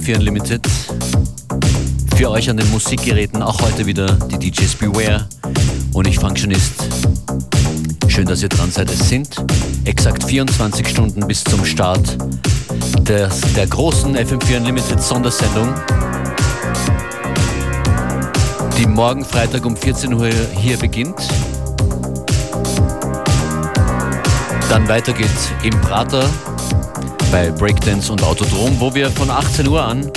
willkommen bei FM4 Unlimited. Für euch an den Musikgeräten auch heute wieder die DJs Beware und ich Functionist. Schön, dass ihr dran seid. Es sind exakt 24 Stunden bis zum Start des, der großen FM4 Unlimited Sondersendung, die morgen Freitag um 14 Uhr hier beginnt. Dann weiter geht's im Prater bei Breakdance und Autodrom, wo wir von 18 Uhr an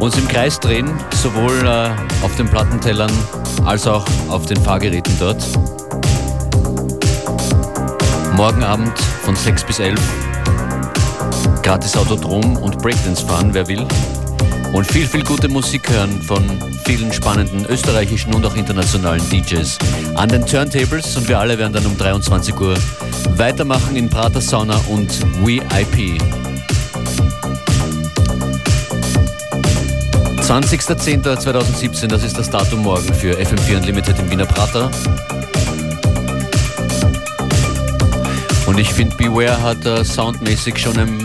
uns im Kreis drehen, sowohl äh, auf den Plattentellern als auch auf den Fahrgeräten dort. Morgen Abend von 6 bis 11 gratis Autodrom und Breakdance fahren, wer will. Und viel, viel gute Musik hören von vielen spannenden österreichischen und auch internationalen DJs an den Turntables. Und wir alle werden dann um 23 Uhr weitermachen in Prater Sauna und VIP. 20.10.2017, das ist das Datum morgen für FM4 Unlimited im Wiener Prater. Und ich finde, Beware hat uh, soundmäßig schon ein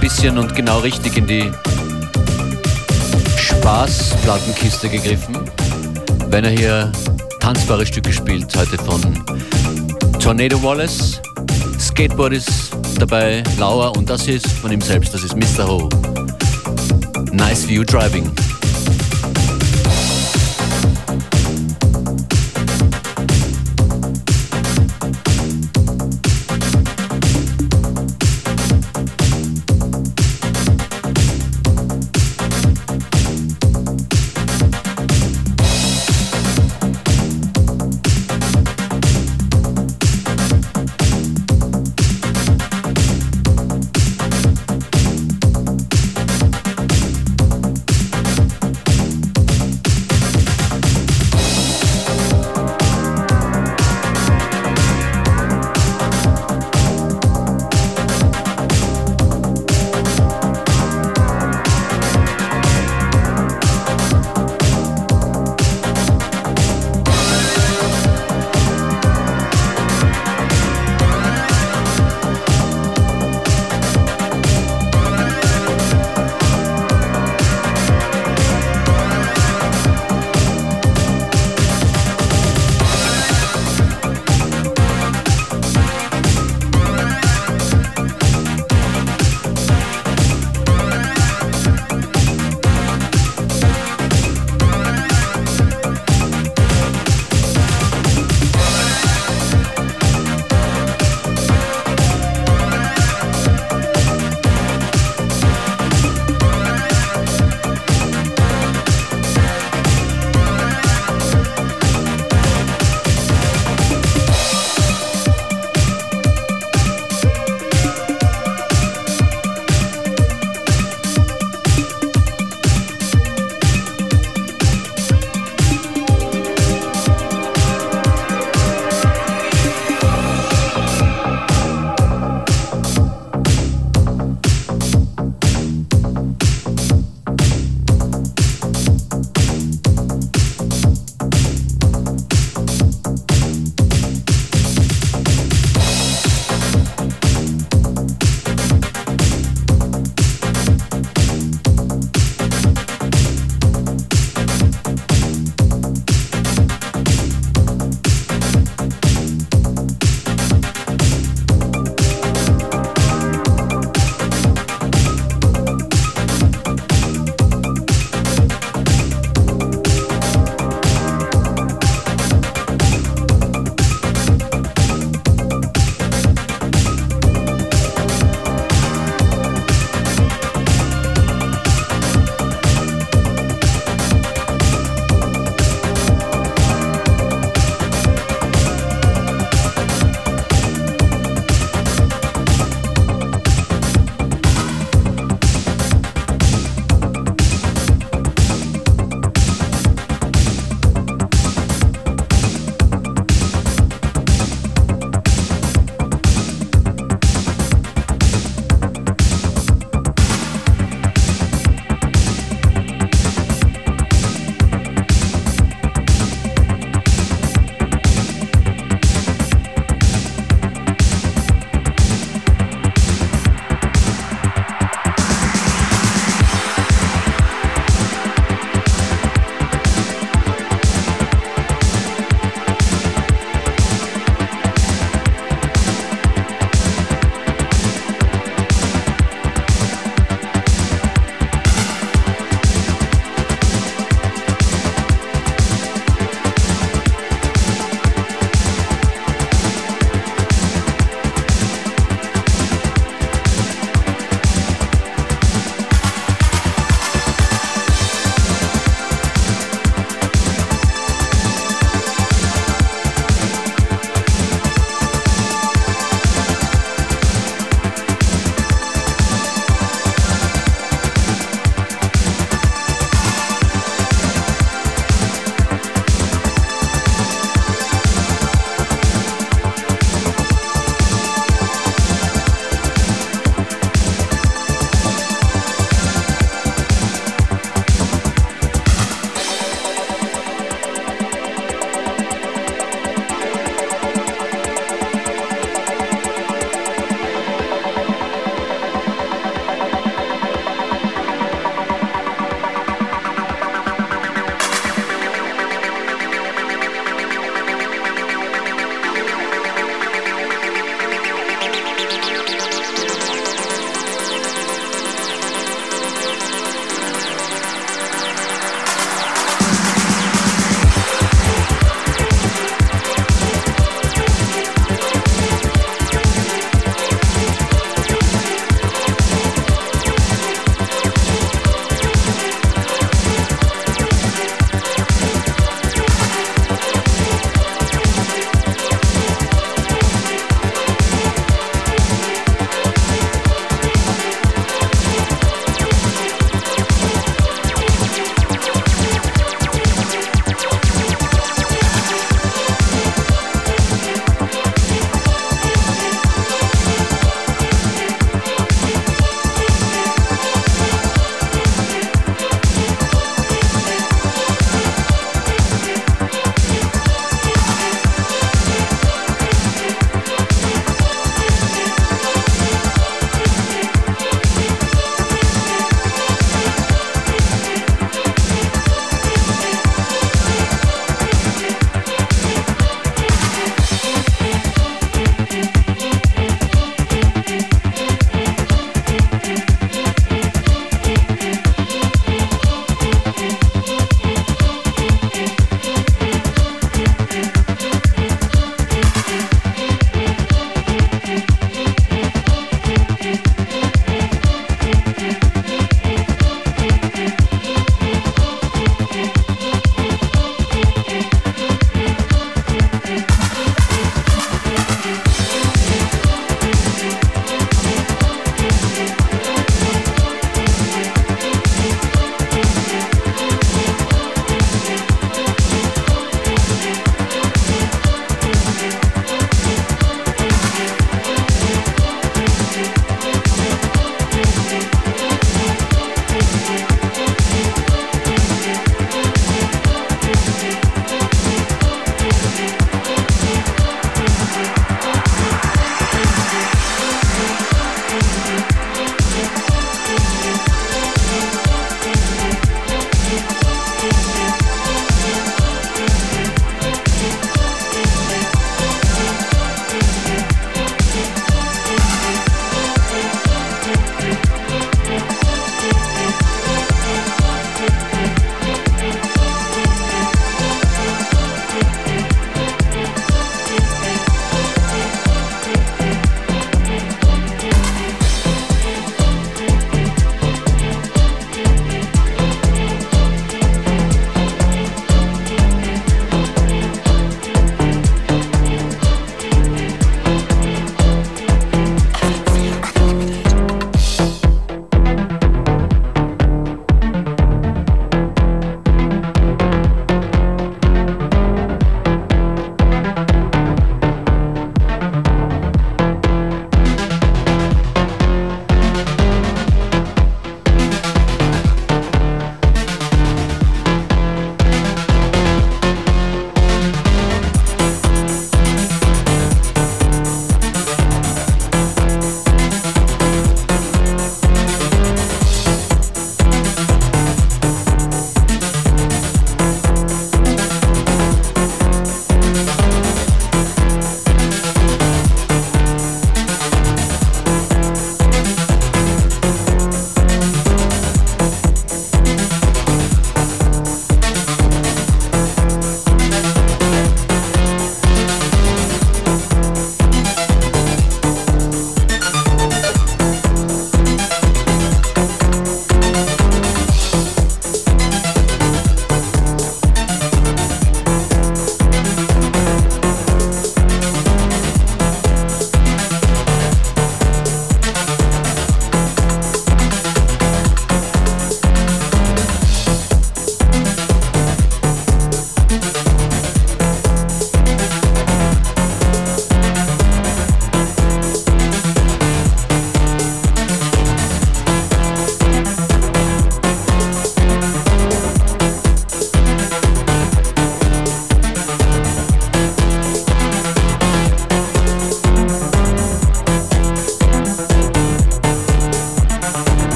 bisschen und genau richtig in die Spaßplattenkiste gegriffen, wenn er hier tanzbare Stücke spielt, heute von Tornado Wallace, Skateboard ist dabei, Lauer und das ist von ihm selbst, das ist Mr. Ho. Nice View Driving.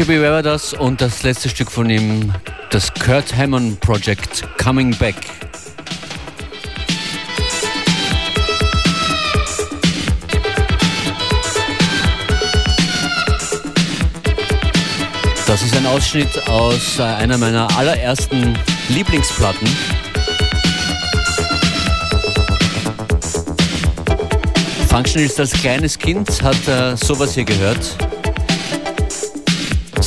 Bobby Weber das und das letzte Stück von ihm, das Kurt Hammond Project Coming Back. Das ist ein Ausschnitt aus äh, einer meiner allerersten Lieblingsplatten. Functionist als kleines Kind hat äh, sowas hier gehört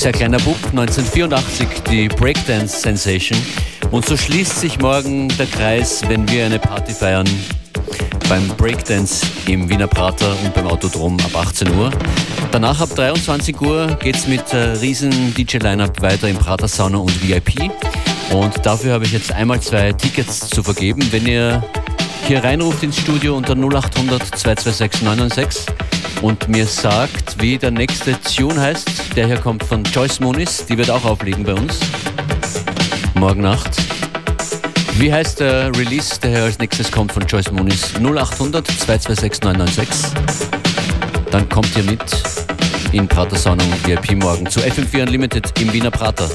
sehr kleiner Bub, 1984 die Breakdance Sensation. Und so schließt sich morgen der Kreis, wenn wir eine Party feiern beim Breakdance im Wiener Prater und beim Autodrom ab 18 Uhr. Danach ab 23 Uhr geht es mit äh, riesen DJ-Line-Up weiter im Prater Sauna und VIP. Und dafür habe ich jetzt einmal zwei Tickets zu vergeben. Wenn ihr hier reinruft ins Studio unter 0800 226 996 und mir sagt, wie der nächste Tune heißt. Der hier kommt von Joyce Moonis, die wird auch auflegen bei uns. Morgen Nacht. Wie heißt der Release, der hier als nächstes kommt von Joyce Moonis? 0800 226 996. Dann kommt ihr mit in Prater Sauna und VIP morgen zu FM4 Unlimited im Wiener Prater.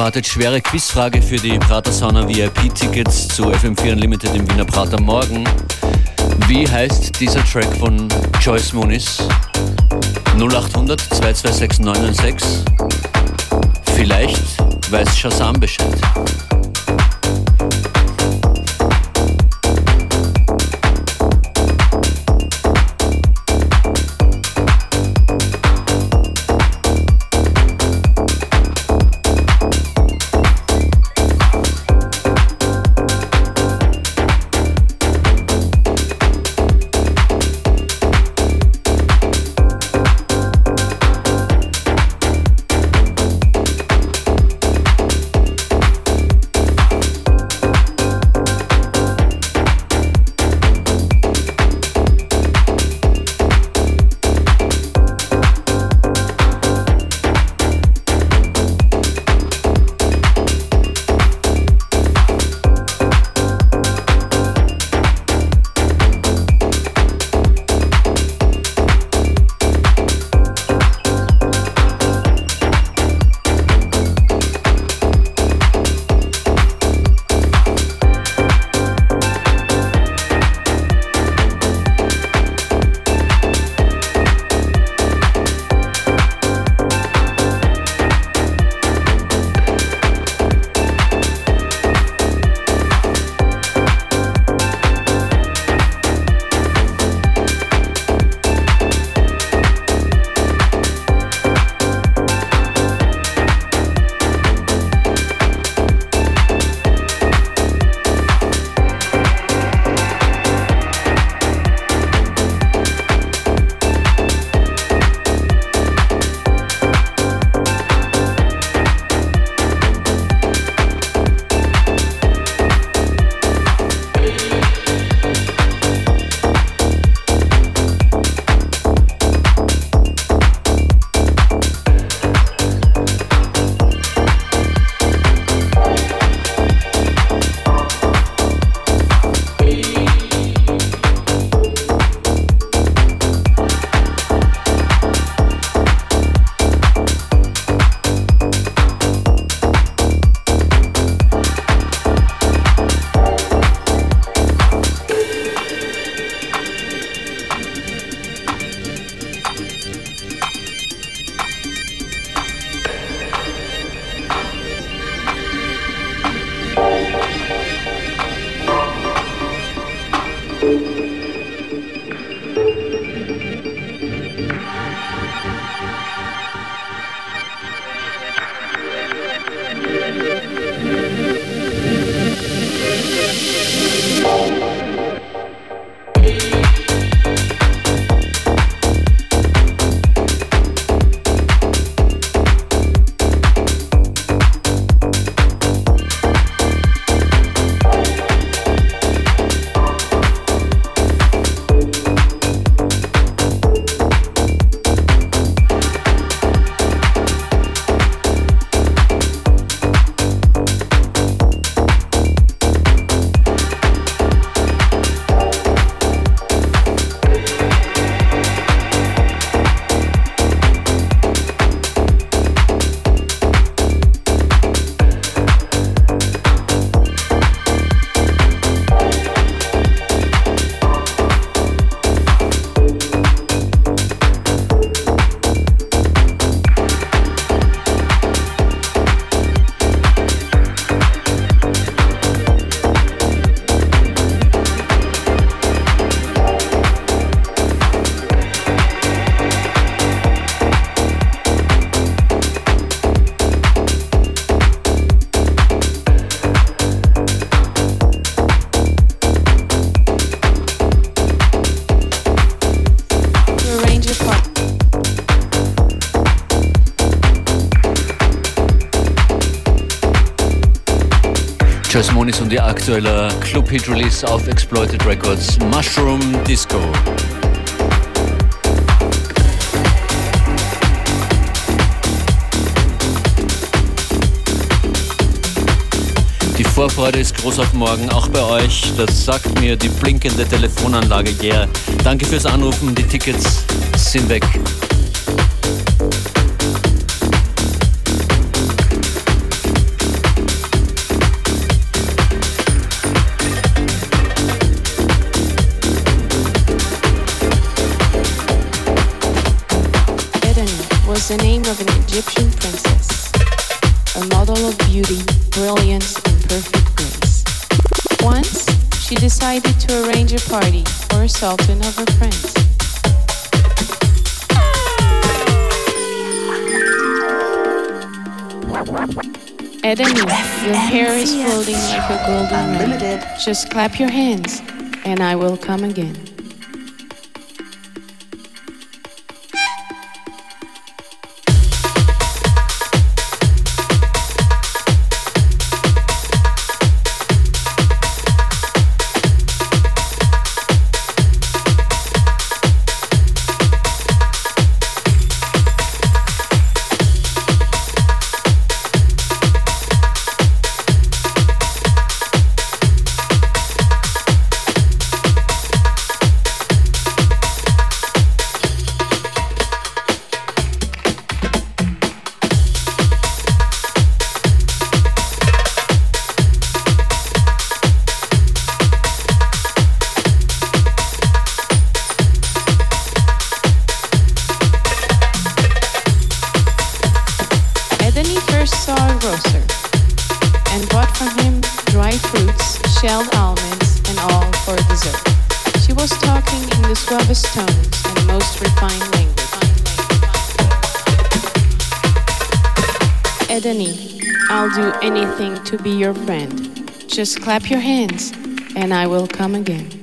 Unerwartet schwere Quizfrage für die Prater Sauna VIP-Tickets zu FM4 Unlimited im Wiener Prater Morgen. Wie heißt dieser Track von Joyce Muniz? 0800 226 996. Vielleicht weiß Shazam Bescheid. Moniz und ihr aktueller Club-Hit-Release auf Exploited Records, Mushroom Disco. Die Vorfreude ist groß auf morgen, auch bei euch. Das sagt mir die blinkende Telefonanlage. Yeah. Danke fürs Anrufen, die Tickets sind weg. The name of an Egyptian princess, a model of beauty, brilliance, and perfect grace. Once, she decided to arrange a party for a sultan of her friends. Edeni, your hair is floating like a golden rain. Just clap your hands, and I will come again. To be your friend. Just clap your hands and I will come again.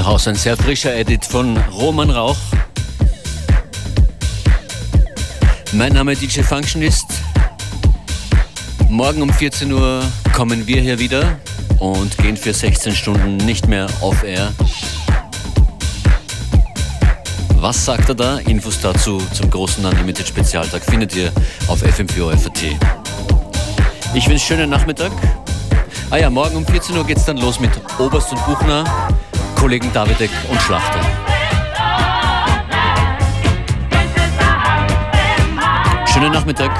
Ist the House, ein sehr frischer Edit von Roman Rauch. Mein Name DJ Functionist. Morgen um 14 Uhr kommen wir hier wieder und gehen für 16 Stunden nicht mehr off air. Was sagt er da? Infos dazu zum großen Unlimited Spezialtag findet ihr auf FM4FAT. Ich wünsche schönen Nachmittag. Ah ja, morgen um 14 Uhr geht es dann los mit Oberst und Buchner. Kollegen Davidek und Schlachter. Schönen Nachmittag.